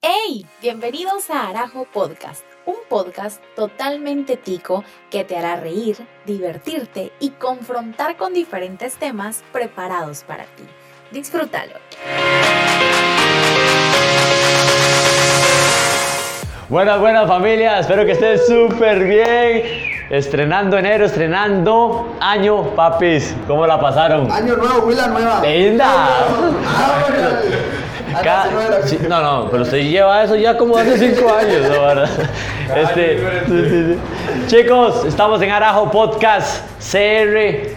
¡Hey! Bienvenidos a Arajo Podcast, un podcast totalmente tico que te hará reír, divertirte y confrontar con diferentes temas preparados para ti. Disfrútalo. Buenas, buenas familia, espero que estén súper bien. Estrenando enero, estrenando año, papis. ¿Cómo la pasaron? Año nuevo, Willa nueva. ¡Linda! Ah, Ah, no, no era así. sí, no, no, pero usted lleva eso ya como hace cinco años, ¿no? ¿verdad? Este, sí, sí, sí. Chicos, estamos en Arajo Podcast CR.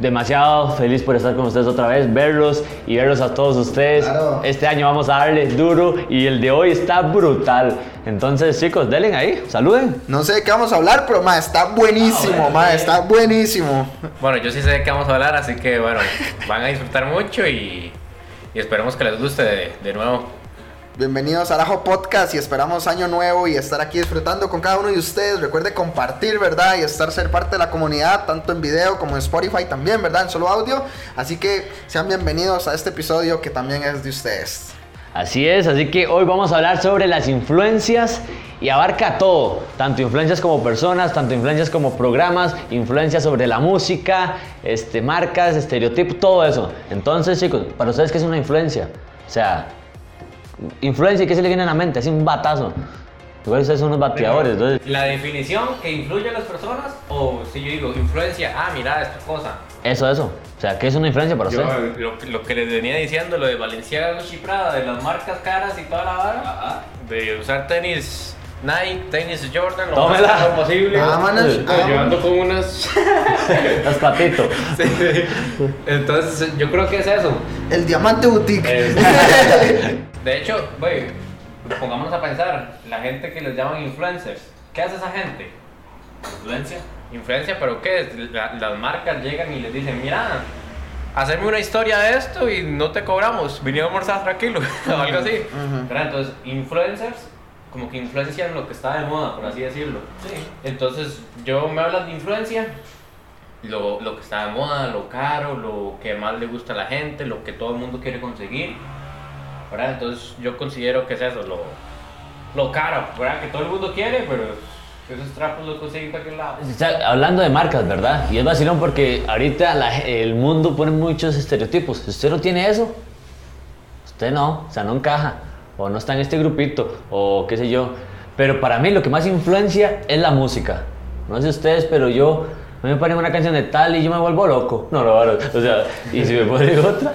Demasiado feliz por estar con ustedes otra vez, verlos y verlos a todos ustedes. Claro. Este año vamos a darle duro y el de hoy está brutal. Entonces, chicos, denle ahí, saluden. No sé de qué vamos a hablar, pero ma, está buenísimo, ma, está buenísimo. Bueno, yo sí sé de qué vamos a hablar, así que bueno, van a disfrutar mucho y, y esperemos que les guste de, de nuevo. Bienvenidos a Arajo Podcast y esperamos año nuevo y estar aquí disfrutando con cada uno de ustedes. Recuerde compartir, ¿verdad? Y estar ser parte de la comunidad, tanto en video como en Spotify también, ¿verdad? En solo audio. Así que sean bienvenidos a este episodio que también es de ustedes. Así es, así que hoy vamos a hablar sobre las influencias y abarca todo, tanto influencias como personas, tanto influencias como programas, influencias sobre la música, este, marcas, estereotipos, todo eso. Entonces, chicos, para ustedes, ¿qué es una influencia? O sea, influencia, ¿qué se le viene a la mente? Es un batazo. Igual ustedes son unos bateadores, entonces, La definición que influye a las personas, o si yo digo influencia, ah, mira esta cosa. Eso, eso. O sea, ¿qué es una influencia para Yo, usted? lo, lo que les venía diciendo, lo de Valenciaga Prada, de las marcas caras y toda la vara, de usar tenis Nike, tenis Jordan, lo Tómela. más caro posible. Ah, ah, Yo ando con unas. Las patitos. Sí. Entonces, yo creo que es eso. El Diamante Boutique. De hecho, güey, pongámonos a pensar, la gente que les llaman influencers, ¿qué hace esa gente? Influencia. Influencia, pero ¿qué? La- las marcas llegan y les dicen, mira, hacerme una historia de esto y no te cobramos, vinieron a almorzar tranquilo, o algo así. Entonces, influencers como que influencian lo que está de moda, por así decirlo. Sí. Entonces, yo me hablas de influencia, lo, lo que está de moda, lo caro, lo que más le gusta a la gente, lo que todo el mundo quiere conseguir. ¿verdad? Entonces, yo considero que es eso, lo, lo caro, ¿verdad? Que todo el mundo quiere, pero esos trapos los cualquier lado. Está hablando de marcas, ¿verdad? Y es vacilón porque ahorita la- el mundo pone muchos estereotipos. Si usted no tiene eso, usted no, o sea, no encaja, o no está en este grupito, o qué sé yo. Pero para mí lo que más influencia es la música. No sé ustedes, pero yo, me ponen una canción de tal y yo me vuelvo loco. No, no, no, o sea, y si me ponen otra.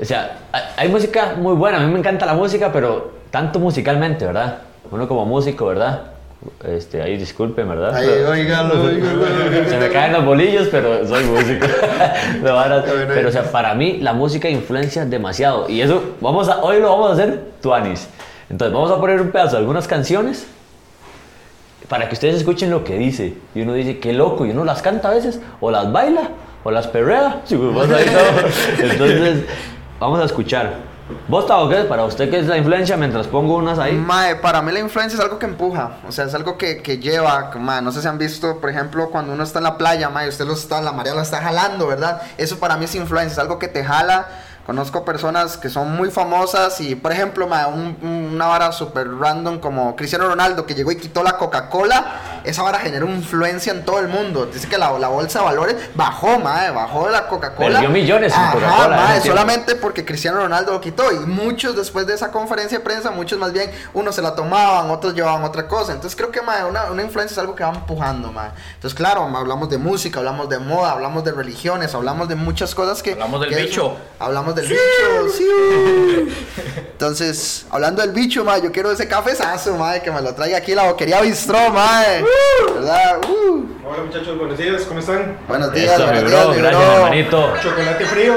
O sea, hay música muy buena, a mí me encanta la música, pero tanto musicalmente, ¿verdad? Uno como músico, ¿verdad? Este, ahí disculpen, ¿verdad? Ahí, Pero- oígalo, oígalo. se me caen los bolillos, pero soy músico. No, ahora- bueno. pero o sea, para mí la música influencia demasiado. Y eso, vamos a, hoy lo vamos a hacer tuanis. Entonces vamos a poner un pedazo de algunas canciones para que ustedes escuchen lo que dice. Y uno dice, qué loco, y uno las canta a veces, o las baila, o las perrea. Pues. Entonces, vamos a escuchar. ¿Vos, Tavo, qué? Para usted, ¿qué es la influencia? Mientras pongo unas ahí. Mae, para mí la influencia es algo que empuja, o sea, es algo que, que lleva, mae, no sé si han visto, por ejemplo, cuando uno está en la playa, mae, usted lo está, la marea lo está jalando, ¿verdad? Eso para mí es influencia, es algo que te jala. Conozco personas que son muy famosas y, por ejemplo, mae, un- una vara súper random como Cristiano Ronaldo que llegó y quitó la Coca-Cola, esa vara generó influencia en todo el mundo. Dice que la, la bolsa de valores bajó, mae, bajó la Coca-Cola. Perdió millones en Coca-Cola, solamente porque Cristiano Ronaldo lo quitó y muchos después de esa conferencia de prensa, muchos más bien, unos se la tomaban, otros llevaban otra cosa. Entonces creo que mae, una, una influencia es algo que va empujando. mae. Entonces claro, hablamos de música, hablamos de moda, hablamos de religiones, hablamos de muchas cosas que... Hablamos del que bicho. Hablamos del bicho, sí. Entonces, hablando del bicho, mae, yo quiero ese cafezazo, mae, que me lo traiga aquí la boquería Bistró, Uh. Hola muchachos, buenos días, ¿cómo están? Buenos días, Eso, mi buenos bro, días, mi gracias, bro. hermanito. Chocolate frío,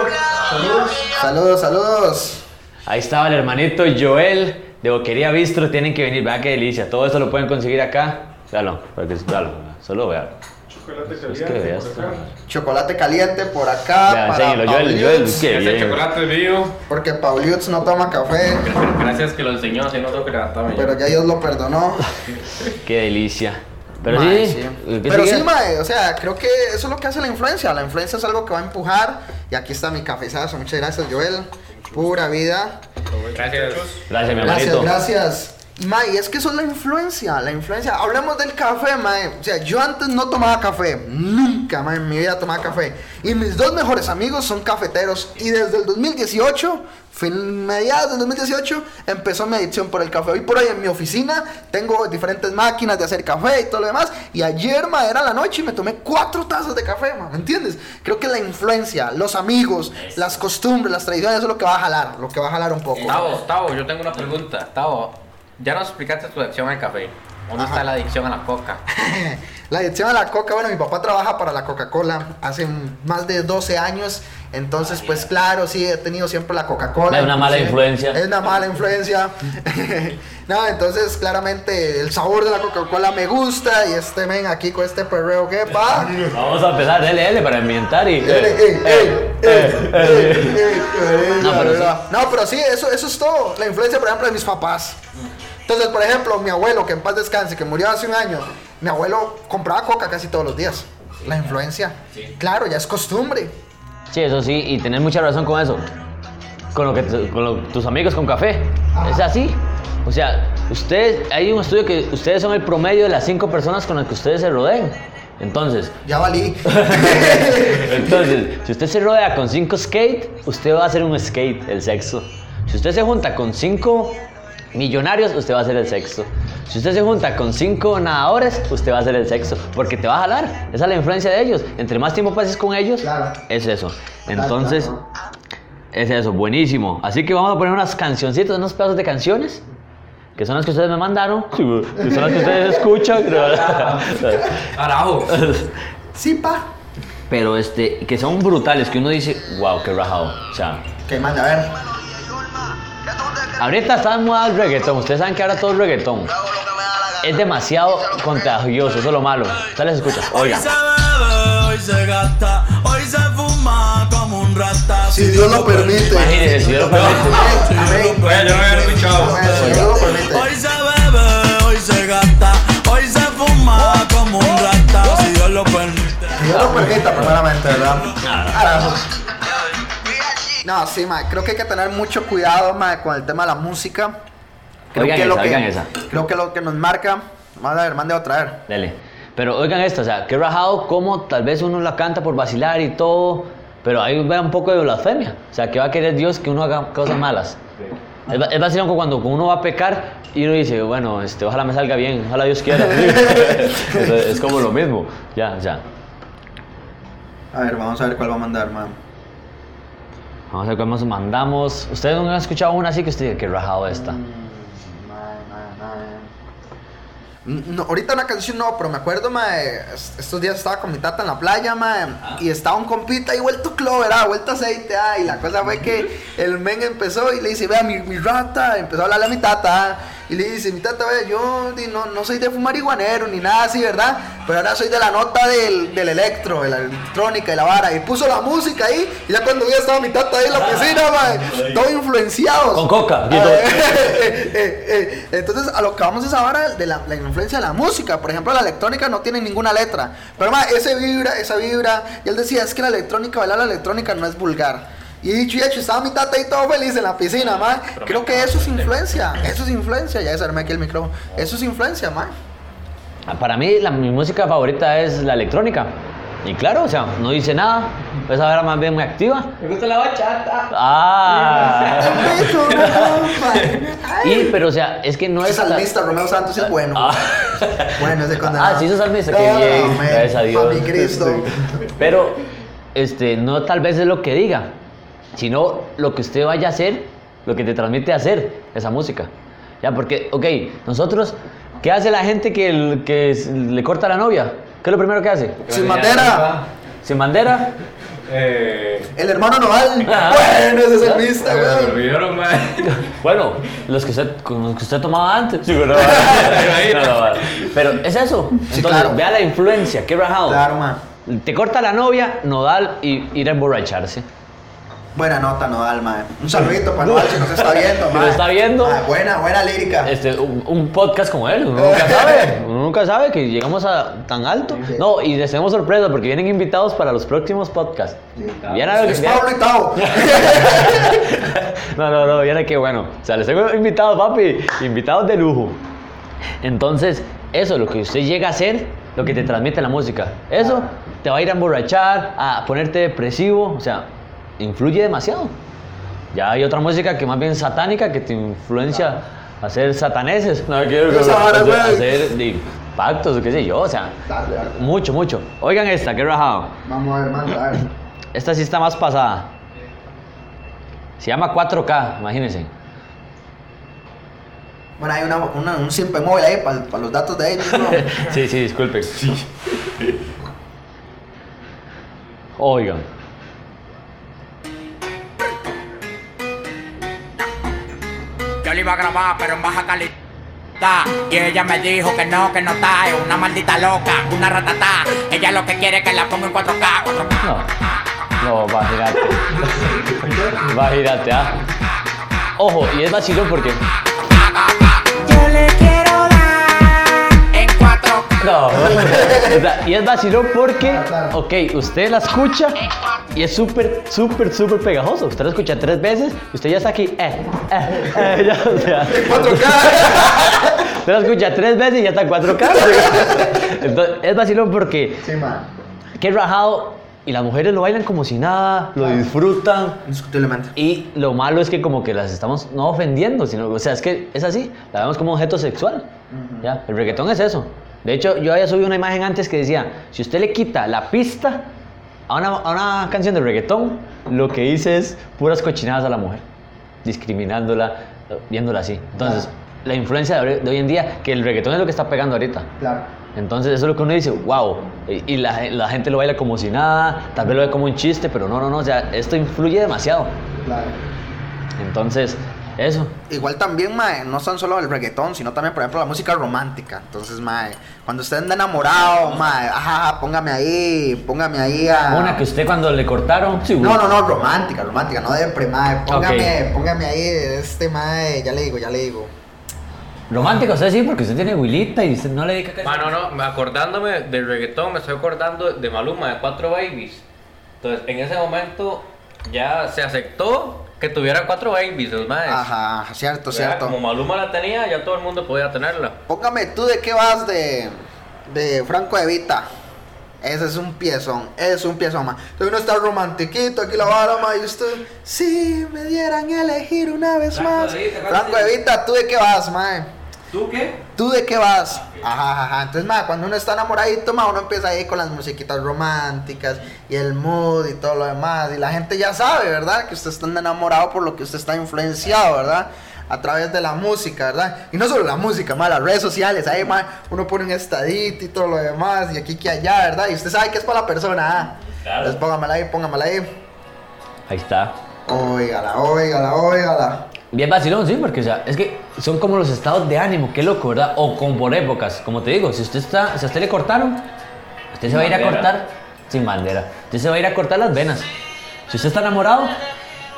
saludos. Saludos, saludos. Ahí estaba el hermanito Joel de Boquería Bistro. Tienen que venir, vean qué delicia. Todo esto lo pueden conseguir acá. Véalo, véalo, solo vean. Chocolate Es caliente que por acá. Chocolate caliente por acá. Vean, para enséñelo, Joel, Joel, qué bien. chocolate mío. Porque Pauliutz no toma café, Gracias que lo enseñó, si no tengo que levantarme. pero ya Dios lo perdonó. Qué delicia. Pero Mae, sí, ¿qué Pero sigue? sí, mae, o sea, creo que eso es lo que hace la influencia. La influencia es algo que va a empujar. Y aquí está mi cafezazo. Muchas gracias, Joel. Pura vida. Gracias. Gracias, mi Gracias, gracias. Mae, es que eso es la influencia, la influencia. Hablemos del café, Mae. O sea, yo antes no tomaba café. Nunca, Mae, en mi vida tomaba café. Y mis dos mejores amigos son cafeteros. Y desde el 2018, fin, mediados del 2018, empezó mi adicción por el café. Hoy por hoy en mi oficina tengo diferentes máquinas de hacer café y todo lo demás. Y ayer, Mae, era la noche y me tomé cuatro tazas de café, Mae. ¿Me entiendes? Creo que la influencia, los amigos, las costumbres, las tradiciones, eso es lo que va a jalar. Lo que va a jalar un poco. Tavo, Tavo, yo tengo una pregunta. Tavo, ya nos explicaste tu adicción al café. ¿Dónde Ajá. está la adicción a la coca? La adicción a la coca, bueno, mi papá trabaja para la Coca-Cola hace más de 12 años, entonces pues claro, sí, he tenido siempre la Coca-Cola. Es una mala influencia. Es una mala influencia. no, entonces claramente el sabor de la Coca-Cola me gusta y este men aquí con este perreo que va. Vamos a empezar, dele, para ambientar y... Ey, ey, ey, ey, ey, ey, No, pero sí. No, pero sí, eso, eso es todo. La influencia, por ejemplo, de mis papás. Entonces, por ejemplo, mi abuelo, que en paz descanse, que murió hace un año, mi abuelo compraba coca casi todos los días. La influencia. Claro, ya es costumbre. Sí, eso sí, y tener mucha razón con eso. Con, lo que con lo- tus amigos con café. Es así. O sea, ustedes, hay un estudio que ustedes son el promedio de las cinco personas con las que ustedes se rodeen. Entonces, Ya valí. entonces, si usted se rodea con cinco skate, usted va a hacer un skate, el sexo. Si usted se junta con cinco millonarios, usted va a hacer el sexo. Si usted se junta con cinco nadadores, usted va a hacer el sexo. Porque te va a jalar. Esa es la influencia de ellos. Entre más tiempo pases con ellos, Claro. es eso. Entonces, es eso, buenísimo. Así que vamos a poner unas cancioncitas, unos pedazos de canciones. Que son las que ustedes me mandaron. Que son las que ustedes escuchan. Carajo. Sí, pa. Pero este, que son brutales, que uno dice, wow, qué rajado. O sea, Que manda, a ver. Ahorita está de moda el reggaetón. Ustedes saben que ahora todo es reggaetón. Es demasiado contagioso, eso es lo malo. Ustedes les escuchan. Oigan. Hoy se bebe, hoy se gasta, hoy se fuma como un rata. Si Dios lo permite. Imagínense, si Dios lo permite. Amén. Oye, yo había escuchado. Si Dios lo permite. Hoy se bebe, hoy se gasta, hoy se fuma como un rata. Si Dios lo permite. Que Dios lo permita, primeramente, ¿verdad? Carajo. No, sí, ma, creo que hay que tener mucho cuidado, ma, con el tema de la música. Creo Oigan que esa, lo que, esa. Creo que lo que nos marca. Vamos a ver, mande otra vez. Dele. Pero oigan esto, o sea, qué rajado como tal vez uno la canta por vacilar y todo, pero ahí ve un poco de blasfemia. O sea, que va a querer Dios que uno haga cosas malas. Es, es vacilón cuando uno va a pecar y uno dice, bueno, este, ojalá me salga bien, ojalá Dios quiera. es, es como lo mismo. Ya, ya. A ver, vamos a ver cuál va a mandar, ma. Vamos a ver cómo nos mandamos. ¿Ustedes no han escuchado una así que usted diga, qué rajado esta? No, ahorita una canción no, pero me acuerdo, ma, es- estos días estaba con mi tata en la playa, ma, y estaba un compita ahí vuelto clover, ah, vuelto aceite, ah, y la cosa fue que el men empezó y le dice, vea, mi, mi rata, empezó a hablarle a mi tata, ah, y le dice, mi tata, vea, yo no, no soy de marihuanero ni nada así, ¿verdad? Pero ahora soy de la nota del, del electro, de la electrónica y la vara, y puso la música ahí, y ya cuando vi estaba mi tata ahí en la oficina, ma, todo influenciados. Con coca, Ah, eh, eh, eh, Entonces, a lo que vamos es ahora de la, la influencia de la música. Por ejemplo, la electrónica no tiene ninguna letra. Pero, ma, ese vibra, esa vibra. Y él decía, es que la electrónica, bailar la electrónica no es vulgar. Y dicho y hecho, estaba mi tata ahí todo feliz en la piscina, ma. Creo que eso es influencia. Eso es influencia. Ya desarmé aquí el micrófono. Eso es influencia, ma. Para mí, la, mi música favorita es la electrónica. Y claro, o sea, no dice nada. Esa ahora más bien muy activa. Me gusta la bachata. Ah. Y, pero, o sea, es que no es. salmista, Romeo Santos, es bueno. Ah. Bueno, ese condenado. Ah, sí, sos salmista, qué Ah, bien, gracias a Dios. Cristo. Pero, este, no tal vez es lo que diga, sino lo que usted vaya a hacer, lo que te transmite a hacer esa música. Ya, porque, ok, nosotros, ¿qué hace la gente que, el- que s- le corta a la novia? ¿Qué es lo primero que hace? Sin bandera. ¿Sin bandera? Eh. El hermano Noval. Ah. Bueno, ese es el mista, Me weón. olvidaron, man. Bueno, los que usted, los que usted tomaba antes. Sí, pero, no, no, no. Pero es eso. Sí, Entonces, claro. vea la influencia, qué rajado. Claro, man. Te corta la novia, nodal y ir a emborracharse. Buena nota, Nodal, mae. Un saludito para Nodal si nos está viendo, Si mae. nos está viendo. Mae, buena, buena lírica. Este, un, un podcast como él, uno nunca sabe, uno nunca sabe que llegamos a tan alto. Sí. No, y les tenemos sorpresa porque vienen invitados para los próximos podcasts. Vienen a lo que Es Pablo y Tao. No, no, no, viene que bueno. O sea, les tengo invitados, papi. Invitados de lujo. Entonces, eso, lo que usted llega a hacer, lo que te transmite la música. Eso te va a ir a emborrachar, a ponerte depresivo. O sea, influye demasiado. Ya hay otra música que más bien satánica que te influencia a hacer sataneses. No, quiero vara, hacer, pactos o qué sé yo. O sea, Dale, dale. mucho, mucho. Oigan esta, qué rajado. Vamos a ver, manda, a ver. Esta sí está más pasada. Se llama 4K, imagínense. Bueno, hay una, una- un simple móvil ahí para los datos de ellos, ¿no? Sí, sí, disculpen. Oigan. Iba a grabar, pero en baja calidad. Y ella me dijo que no, que no está, es una maldita loca, una ratatá. Ella lo que quiere es que la ponga en 4K, 4K. No, no, imagínate. Imagínate, ¿ah? Ojo, y es vacilón porque. Yo le quiero dar en 4K. No, o sea, y es vacilón porque, ok, usted la escucha y es súper, súper, súper pegajoso. Usted la escucha tres veces y usted ya está aquí, eh, eh, eh, ya, o sea. 4K. Usted la escucha tres veces y ya está en 4K. Entonces, es vacilón porque Sí, man. qué rajado y las mujeres lo bailan como si nada, lo disfrutan. Indiscutiblemente. Y lo malo es que como que las estamos no ofendiendo, sino, o sea, es que es así, la vemos como objeto sexual. ¿ya? El reggaetón es eso. De hecho, yo había subido una imagen antes que decía, si usted le quita la pista a una, a una canción de reggaetón, lo que dice es puras cochinadas a la mujer, discriminándola, viéndola así. Entonces, la influencia de hoy- de hoy en día, que el reggaetón es lo que está pegando ahorita. Claro. Entonces eso es lo que uno dice, wow, y, y la, la gente lo baila como si nada, tal vez lo ve como un chiste, pero no, no, no, o sea, esto influye demasiado. Claro. Entonces, eso. Igual también, mae, no son solo el reggaetón, sino también, por ejemplo, la música romántica. Entonces, mae, cuando usted anda enamorado, mae, ajá, póngame ahí, póngame ahí a... Una que usted cuando le cortaron, sí, No, no, no, romántica, romántica, no de mae. Póngame, póngame ahí este, mae, ya le digo, ya le digo. Romántica, usted sí, porque usted tiene Wilita y usted no le dedica casi. Mano, no, me- acordándome del reggaetón, me estoy acordando de Maluma, de Cuatro Babies. Entonces, en ese momento ya se aceptó que tuviera cuatro babies, los maes. Ajá, cierto, cierto. Como Maluma la tenía, ya todo el mundo podía tenerla. Póngame, ¿tú de qué vas de, de Franco Evita? Ese es un piezón, es un piezón, ma. Entonces uno está romantiquito, aquí la vara, y usted, si me dieran a elegir una vez más. Evita, ¿cuál Franco? Evita, ¿tú de qué vas, ma? ¿Tú qué? ¿Tú de qué vas? Ajá, ajá, ajá. Entonces, ma, cuando uno está enamoradito, ma, uno empieza ahí con las musiquitas románticas y el mood y todo lo demás. Y la gente ya sabe, ¿verdad? Que usted está enamorado por lo que usted está influenciado, ¿verdad? A través de la música, ¿verdad? Y no solo la música, ma, las redes sociales. Ahí, ma, uno pone un estadito y todo lo demás. Y aquí que allá, ¿verdad? Y usted sabe que es para la persona, ¿ah? Claro. Entonces, póngamela ahí, póngamela ahí. Ahí está. Óigala, óigala, óigala. Bien vacilón, sí, porque o sea, es que son como los estados de ánimo, qué loco, ¿verdad? O con por épocas, como te digo, si usted está, si a usted le cortaron, usted se va a ir a cortar sin bandera. Usted se va a ir a cortar las venas. Si usted está enamorado,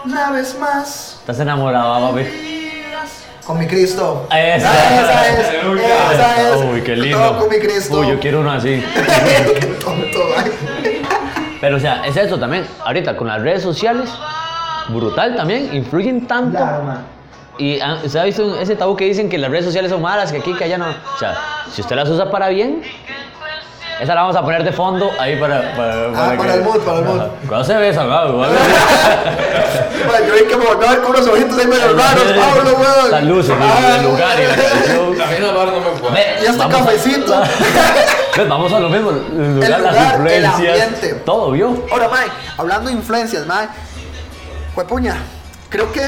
Una vez más. estás enamorado, papi. Con mi Cristo. Esa. Esa es. Esa es. Uy, qué lindo. Todo con mi Cristo. Uy, yo quiero uno así. Qué tonto, ay. Pero o sea, es eso también. Ahorita con las redes sociales, brutal también, influyen tanto. Claro, man. Y ¿usted ha visto ese tabú que dicen que las redes sociales son malas, que aquí, que allá no? O sea, si usted las usa para bien, esa la vamos a poner de fondo ahí para. Para, Ah, para el mood, para el mood. Ajá. ¿Cuándo se ah, igual. Man, yo vi que me volvió a ver con unos ojitos ahí medio raros, Pablo, weón. Las luces, el- Ah, el lugar y la canción. A mí no me puede. Ve, Y hasta cafecito. Ves, Vamos a lo mismo, el lugar, El las lugar, el influencias, ambiente. todo, ¿vio? Ahora, Mae, hablando de influencias, Mae, puña, creo que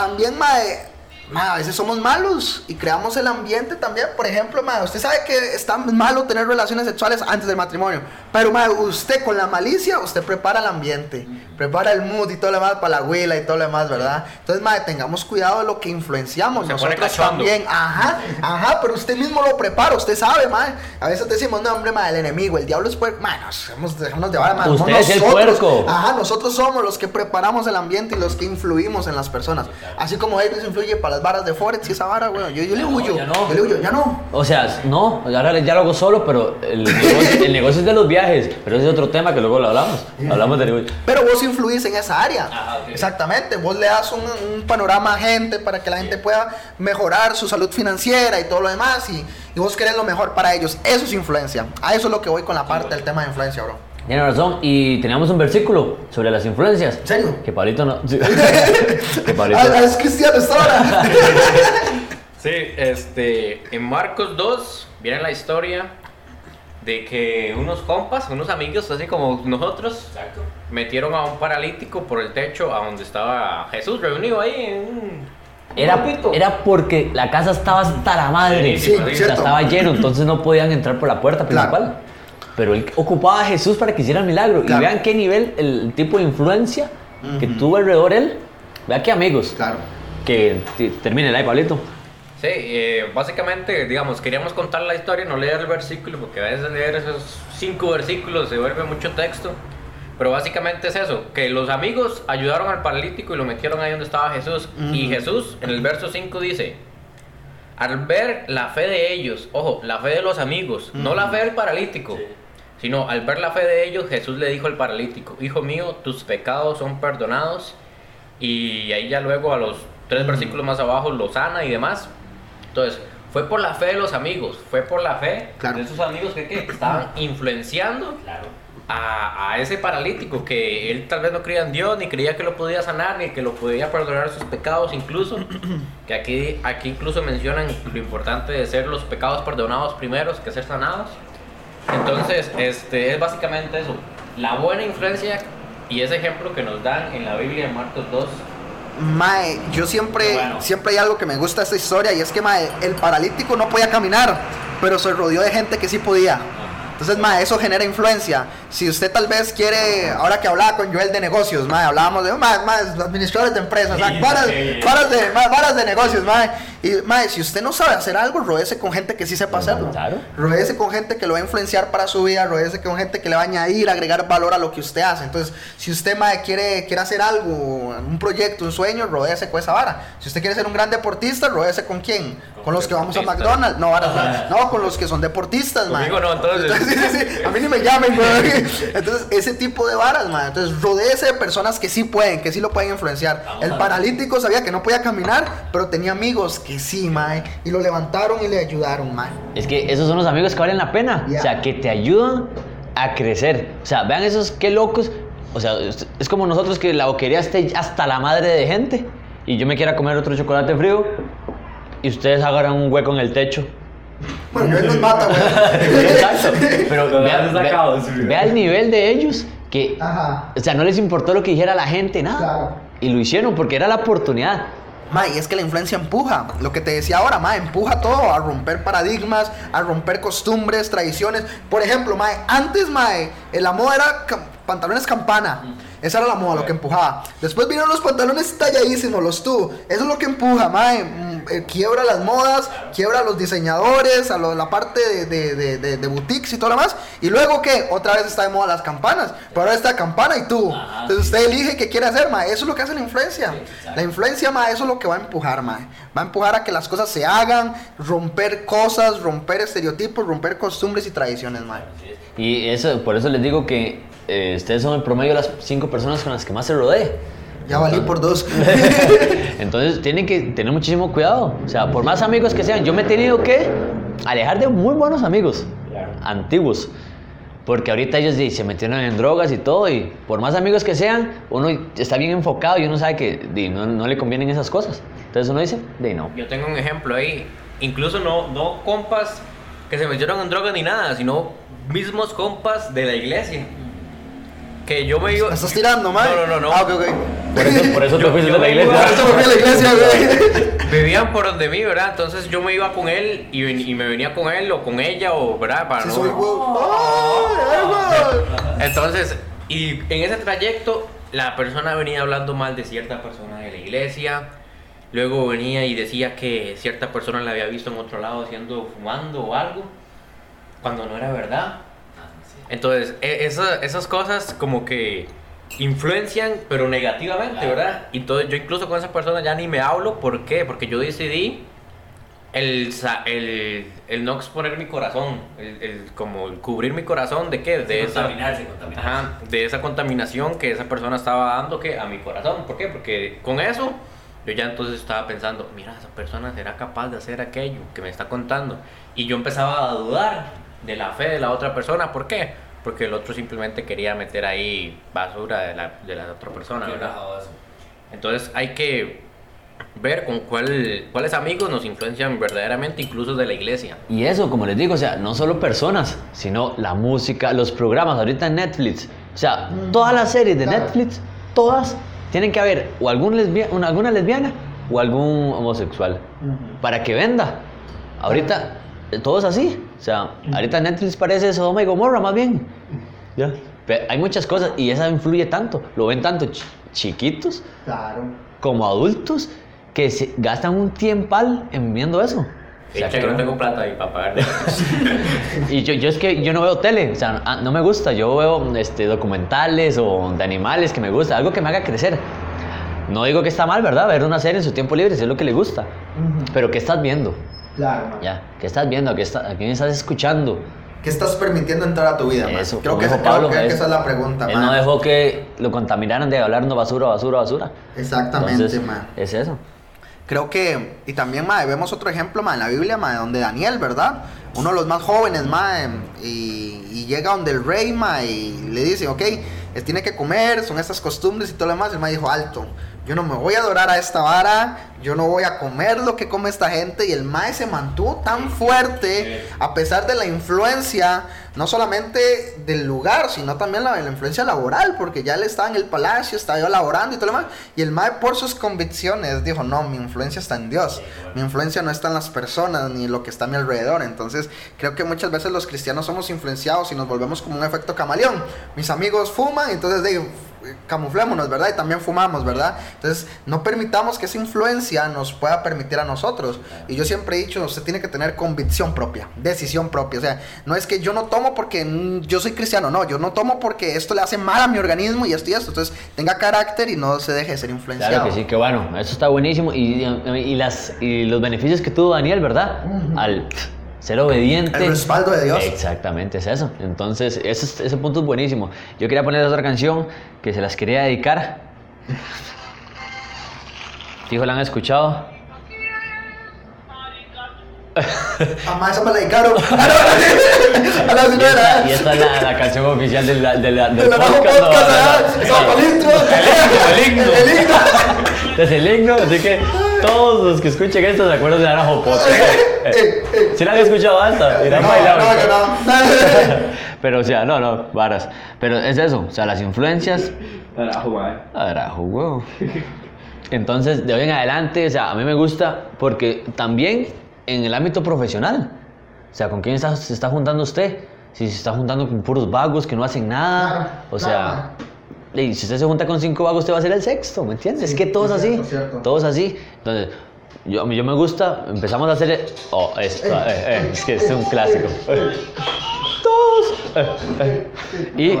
también, Mae, Ma, a veces somos malos y creamos el ambiente también. Por ejemplo, ma, usted sabe que está malo tener relaciones sexuales antes del matrimonio. Pero ma, usted con la malicia, usted prepara el ambiente, prepara el mood y todo lo demás para la abuela y todo lo demás, ¿verdad? Entonces, ma, tengamos cuidado de lo que influenciamos. Se Nosotros también. Ajá, ajá, pero usted mismo lo prepara, usted sabe, ma. A veces decimos, no, hombre, ma, el enemigo, el diablo es puerco. Ma, nos dejamos, dejamos de vara, ma. Usted es el nosotros. puerco. Ajá, nosotros somos los que preparamos el ambiente y los que influimos en las personas. Así como ellos influye para las varas de Forex y esa vara, güey. Yo, yo le huyo. ya no. Yo le huyo, ya no. O sea, no, ahora ya lo hago solo, pero el negocio, el negocio es de los viajes. Pero ese es otro tema que luego lo hablamos. Hablamos de negocio. Pero vos influís en esa área. Ajá, ok. Exactamente. Vos le das un, un panorama a gente para que la gente pueda mejorar su salud financiera y todo lo demás. Y, y vos querés lo mejor para ellos. Eso es influencia. A eso es lo que voy con la parte del tema de influencia, bro. Tiene razón. Y teníamos un versículo sobre las influencias. ¿En serio? Que Pablito no. sí. que Pablito. Ah, es cristiano esta hora. Sí, este, en Marcos 2 viene la historia de que unos compas, unos amigos, así como nosotros, metieron a un paralítico por el techo a donde estaba Jesús reunido ahí en un Era, era porque la casa estaba hasta la madre. Sí, O sea, estaba lleno, entonces no podían entrar por la puerta Claro. Pero él ocupaba a Jesús para que hiciera el milagro. Claro. Y vean qué nivel, el tipo de influencia que tuvo alrededor él. Vean qué amigos. Claro. Que termine el ahí, Pablito. Sí, eh, básicamente, digamos, queríamos contar la historia, no leer el versículo, porque a veces leer esos cinco versículos se vuelve mucho texto. Pero básicamente es eso, que los amigos ayudaron al paralítico y lo metieron ahí donde estaba Jesús. Y Jesús en el verso 5 dice, al ver la fe de ellos, ojo, la fe de los amigos, no la fe del paralítico, sino al ver la fe de ellos, Jesús le dijo al paralítico, hijo mío, tus pecados son perdonados. Y ahí ya luego a los tres versículos más abajo lo sana y demás. Entonces, fue por la fe de los amigos, fue por la fe Claro. de esos amigos que, ¿qué? estaban influenciando a, a ese paralítico que él tal vez no creía en Dios, ni creía que lo podía sanar, ni que lo podía perdonar sus pecados incluso. Que aquí, aquí incluso mencionan lo importante de ser los pecados perdonados primeros que ser sanados. Entonces, este, es básicamente eso. La buena influencia y ese ejemplo que nos dan en la Biblia en Marcos 2. Mae, yo siempre, Bueno. siempre hay algo que me gusta de esta historia y es que mae, el paralítico no podía caminar, pero se rodeó de gente que sí podía. Entonces, mae, eso genera influencia. Si usted tal vez quiere, ahora que hablaba con Joel de negocios, mae, hablábamos de mae, mae, administradores de empresas, mae, varas, varas de, mae, varas de negocios, mae. Y mae, si usted no sabe hacer algo, rodece con gente que sí sepa hacerlo. Claro. Rodece con gente que lo va a influenciar para su vida, rodece con gente que le va a añadir, agregar valor a lo que usted hace. Entonces, si usted mae, quiere, quiere hacer algo, un proyecto, un sueño, rodece con esa vara. Si usted quiere ser un gran deportista, rodece con quién? Con, los que vamos a. McDonald's. No, varas, no, con los que son deportistas, mae. Conmigo no, entonces. sí, sí, sí. A mí ni me llamen, güey. Entonces, ese tipo de varas, man. Entonces, rodece de personas que sí pueden, que sí lo pueden influenciar. El paralítico sabía que no podía caminar, pero tenía amigos que sí, man. Y lo levantaron y le ayudaron, man. Es que esos son los amigos que valen la pena. O sea, que te ayudan a crecer. O sea, vean esos qué locos. O sea, es es como nosotros que la boquería esté hasta la madre de gente. Y yo me quiera comer otro chocolate frío. Y ustedes agarran un hueco en el techo. Bueno, él nos mata, güey. Exacto. Pero vea, sacado, sí. vea el nivel de ellos que, Ajá. o sea, no les importó lo que dijera la gente, nada. Claro. Y lo hicieron porque era la oportunidad. Ma, y es que la influencia empuja. Lo que te decía ahora, ma, empuja todo a romper paradigmas, a romper costumbres, tradiciones. Por ejemplo, ma, antes, ma, la moda era cam- pantalones campana. Esa era la moda, lo que empujaba. Después vinieron los pantalones talladísimos, los tú. Eso es lo que empuja, ma. Eh, quiebra las modas, quiebra a los diseñadores, a lo- la parte de, de, de, de- de boutiques y todo lo demás. Y luego, ¿qué? Otra vez está de moda las campanas. Pero ahora está campana y tú. Entonces usted elige qué quiere hacer, ma. Eso es lo que hace la influencia. La influencia, ma, eso es lo que va a empujar, ma. Va a empujar a que las cosas se hagan, romper cosas, romper estereotipos, romper costumbres y tradiciones, ma. Y eso, por eso les digo que eh, ustedes son el promedio de las cinco personas con las que más se rodee. Ya valí por dos. Entonces tienen que tener muchísimo cuidado. O sea, por más amigos que sean, yo me he tenido que alejar de muy buenos amigos antiguos. Porque ahorita ellos se metieron en drogas y todo. Y por más amigos que sean, uno está bien enfocado y uno sabe que no, no le convienen esas cosas. Entonces uno dice, de no. Yo tengo un ejemplo ahí. Incluso no, no compas que se metieron en drogas ni nada, sino mismos compas de la iglesia. Que yo me iba. ¿Me estás tirando, man? No, no, no, no. Ah, ok, ok. Por eso, por eso te fuiste de la iglesia. Por eso me fui a la iglesia, güey. Vivían por donde mí, ¿verdad? Entonces yo me iba con él y, ven- y me venía con él o con ella, o, ¿verdad? Para Sí, no- soy güey. ¡Ay, ay, güey! Entonces, y en ese trayecto, la persona venía hablando mal de cierta persona de la iglesia. Luego venía y decía que cierta persona la había visto en otro lado haciendo, fumando o algo, cuando no era verdad. Entonces, e- esa- esas cosas como que influencian, pero negativamente, ¿verdad? Y Entonces, yo incluso con esa persona ya ni me hablo. ¿Por qué? Porque yo decidí el, el, el no exponer mi corazón, el, el- como el cubrir mi corazón de qué? De esa, contaminarse, contaminarse. Ajá, de esa contaminación que esa persona estaba dando que a mi corazón. ¿Por qué? Porque con eso yo ya entonces estaba pensando, mira, esa persona será capaz de hacer aquello que me está contando. Y yo empezaba a dudar de la fe de la otra persona. ¿Por qué? Porque el otro simplemente quería meter ahí basura de la, de la otra persona. Entonces hay que ver con cuál, cuáles amigos nos influencian verdaderamente, incluso de la iglesia. Y eso, como les digo, o sea, no solo personas, sino la música, los programas, ahorita en Netflix. O sea, todas las series de Claro. Netflix, todas tienen que haber o algún lesbia- una- alguna lesbiana o algún homosexual para que venda. Ahorita eh, todo es así. O sea, ahorita Netflix parece Sodoma y Gomorra más bien. ¿Ya? Pe- Hay muchas cosas y esa influye tanto. Lo ven tanto chi- chiquitos Claro. como adultos que se gastan un tiempal en viendo eso. O sea, que que no tengo plata ahí para pagar. y yo, yo es que yo no veo tele, o sea, ah, no me gusta. Yo veo este, documentales o de animales que me gusta, algo que me haga crecer. No digo que está mal, ¿verdad? Ver una serie en su tiempo libre, si es lo que le gusta. Pero ¿qué estás viendo? Claro. Ya, ¿qué estás viendo? ¿A, qué está- a quién estás escuchando? ¿Qué estás permitiendo entrar a tu vida, man? Eso, Creo que, esa, creo Pablo, que- que es- esa es la pregunta, Él man. no dejó que lo contaminaran de hablarnos basura, basura, basura. Exactamente, Entonces, man. Es eso. Creo que, y también, mae, vemos otro ejemplo, mae, en la Biblia, mae, donde Daniel, ¿verdad? Uno de los más jóvenes, mae, y, y llega donde el rey, mae, y le dice, ok, es, tiene que comer, son estas costumbres y todo lo demás. El mae dijo, alto, yo no me voy a adorar a esta vara, yo no voy a comer lo que come esta gente. Y el mae se mantuvo tan fuerte, a pesar de la influencia, no solamente del lugar, sino también la, la influencia laboral, porque ya él estaba en el palacio, estaba yo laborando y todo lo demás. Y el mae, por sus convicciones, dijo, no, mi influencia está en Dios, mi influencia no está en las personas ni lo que está a mi alrededor. Entonces, creo que muchas veces los cristianos somos influenciados y nos volvemos como un efecto camaleón. Mis amigos fuman, entonces digo, camuflémonos, ¿verdad? Y también fumamos, ¿verdad? Entonces, no permitamos que esa influencia nos pueda permitir a nosotros. Y yo siempre he dicho, usted tiene que tener convicción propia, decisión propia. O sea, no es que yo no tomo porque yo soy cristiano, no, yo no tomo porque esto le hace mal a mi organismo y esto y esto. Entonces, tenga carácter y no se deje de ser influenciado. Claro que sí, que bueno, eso está buenísimo. Y, y, las, y los beneficios que tuvo Daniel, ¿verdad? Al ser obediente. El respaldo de Dios. Exactamente, es eso. Entonces, ese, es- ese punto es buenísimo. Yo quería poner otra canción que se las quería dedicar. Fijo, la han escuchado. Mamá, esa me la dedicaron. A la señora. y esta es la, la canción oficial del, del, del, del De la Najo podcast. ¿no? Podcast, ¿verdad? Esa palintro. El himno. El himno. Es el himno, así que todos los que escuchen esto se acuerdan de Naranjo Podcast. eh, ¿Sí la han escuchado hasta? ¿Y la han No, bailado? no, yo no. Pero, o sea, no, no, varas. Pero es eso, o sea, las influencias. Carajo, mae. Carajo, huevo. Entonces, de hoy en adelante, o sea, a mí me gusta porque también en el ámbito profesional, o sea, ¿con quién está, se está juntando usted? Si se está juntando con puros vagos que no hacen nada, Claro, o claro. sea, y si usted se junta con cinco vagos, usted va a ser el sexto, ¿me entiendes? Sí, es que todo es es así, cierto, cierto. todo es así. Entonces, yo, yo me gusta, empezamos a hacer, oh, esto, eh, eh, es que es un clásico. Todos. eh, eh. Y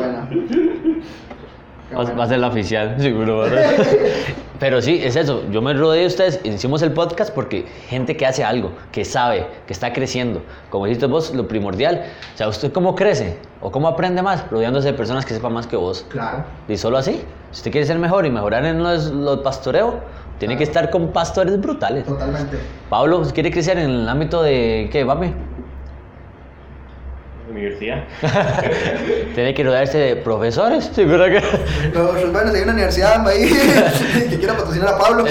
Va, a ser la oficial, seguro. Pero sí, es eso. Yo me rodeé de ustedes. Hicimos el podcast porque gente que hace algo, que sabe, que está creciendo. Como dijiste vos, lo primordial. O sea, ¿usted cómo crece? ¿O cómo aprende más? Rodeándose de personas que sepan más que vos. Claro. Y solo así. Si usted quiere ser mejor y mejorar en los, los pastoreo, tiene que estar con pastores brutales. Totalmente. Pablo, ¿quiere crecer en el ámbito de qué, papi? Universidad. Tiene que rodearse de profesores. Seguro que. Los bueno, si hay una universidad ahí que quiera patrocinar a Pablo.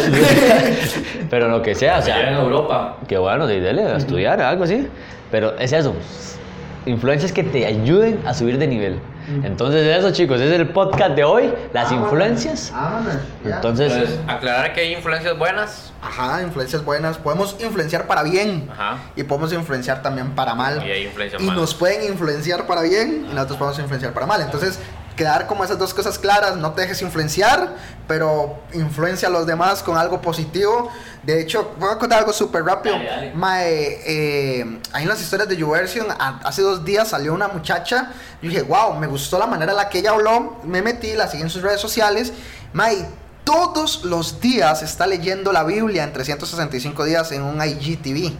Pero lo que sea, o sea. Allá en Europa. Qué bueno, sí, dele a estudiar, algo así. Pero es eso. Influencias que te ayuden a subir de nivel. Entonces eso chicos, es el podcast de hoy, las influencias. Entonces, Entonces, aclarar que hay influencias buenas. Ajá, influencias buenas. Podemos influenciar para bien. Ajá. Y podemos influenciar también para mal. Y hay influencias Y malas. nos pueden influenciar para bien y nosotros podemos influenciar para mal. Entonces, quedar como esas dos cosas claras, no te dejes influenciar, pero influencia a los demás con algo positivo. De hecho, voy a contar algo súper rápido. Dale, dale. Eh, ahí en las historias de YouVersion, hace dos días salió una muchacha. Yo dije, wow, me gustó la manera en la que ella habló. Me metí, la seguí en sus redes sociales. Mae, todos los días está leyendo la Biblia en 365 días en un IGTV.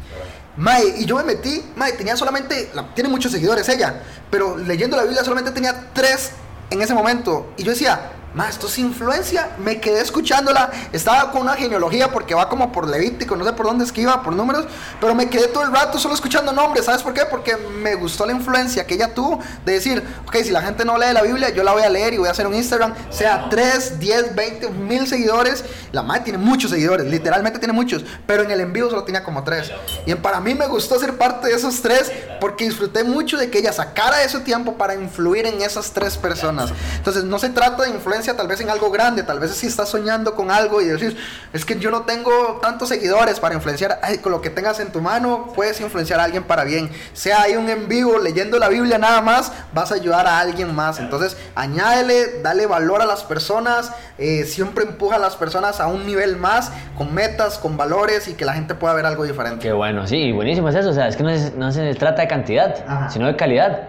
Mae, y yo me metí, Mae, tenía solamente, la- tiene muchos seguidores ella, pero leyendo la Biblia solamente tenía tres en ese momento. Y yo decía, Mae, esto es influencia. Me quedé escuchándola, estaba con una genealogía porque va como por Levítico, no sé por dónde es que iba, por números, pero me quedé todo el rato solo escuchando nombres. ¿Sabes por qué? Porque me gustó la influencia que ella tuvo de decir, ok, si la gente no lee la Biblia, yo la voy a leer y voy a hacer un Instagram, sea 3, 10, 20, mil seguidores. La madre tiene muchos seguidores, literalmente tiene muchos, pero en el en vivo solo tenía como 3. Y para mí me gustó ser parte de esos 3 porque disfruté mucho de que ella sacara ese tiempo para influir en esas tres personas. Entonces no se trata de influencia tal vez en algo grande, tal vez si estás soñando con algo y decir, es que yo no tengo tantos seguidores para influenciar, Ay, con lo que tengas en tu mano puedes influenciar a alguien para bien. Sea ahí un en vivo leyendo la Biblia nada más, vas a ayudar a alguien más. Entonces añádele, dale valor a las personas, eh, siempre empuja a las personas a un nivel más, con metas, con valores y que la gente pueda ver algo diferente. qué bueno, sí, buenísimo es eso, o sea, es que no, es- no se trata de cantidad, Ajá. sino de calidad.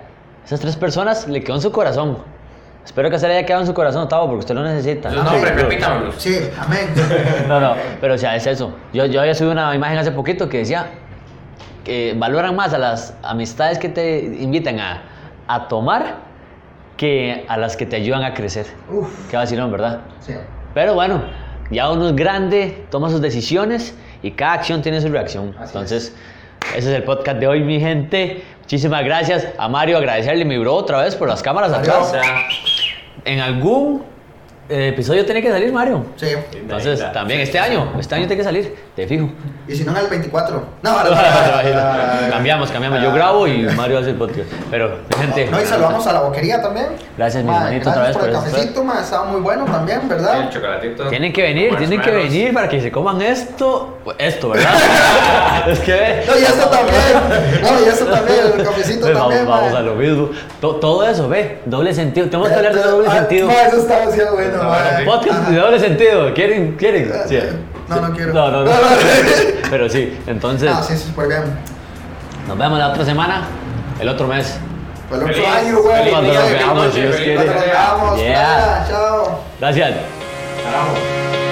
Esas tres personas le quedó en su corazón. Espero que se le haya quedado en su corazón, Octavo, porque usted lo necesita. Los nombres, repítamelos. Sí, amén. No, no, pero o sea, es eso. Yo, yo había subido una imagen hace poquito que decía que valoran más a las amistades que te invitan a, a tomar que a las que te ayudan a crecer. Uf, Qué vacilón, ¿verdad? sí. Pero bueno, ya uno es grande, toma sus decisiones y cada acción tiene su reacción. Así Entonces, ese es el podcast de hoy, mi gente. Muchísimas gracias a Mario, agradecerle a mi bro otra vez por las cámaras atrás. En algún eh, episodio tiene que salir Mario. Sí. Entonces, también este año, este año tiene que salir, te fijo. Y si no en el 24. No, no, no, no, cambiamos, cambiamos. Yo grabo y Mario hace el podcast. Pero, gente, No, y saludamos a la boquería también. Gracias, mi Ma, hermanito, otra Gracias por vez el por eso. cafecito, ma, estaba muy bueno también, El ¿verdad? chocolatito. tienen que venir, tienen que venir para que se coman esto. Pues, Esto, ¿verdad? es que ve. No, y esto también. No, y esto también, el cafecito Pues vamos, también, vamos ma. a lo mismo. To- todo eso, ve, doble sentido. Tenemos que hablar de doble Ah, sentido. ma, eso está demasiado bueno, sí. Podcast de doble sentido. ¿Quieren? ¿Quieren? Sí. No, no quiero. No, no, no. No, no. Pero sí, entonces, Ah, sí, sí, súper bien. nos vemos la otra semana, el otro mes. Fue el otro Feliz- año, güey. feliz Cuando nos veamos, si Dios quiere. Cuando nos veamos, chao. Gracias. Carajo.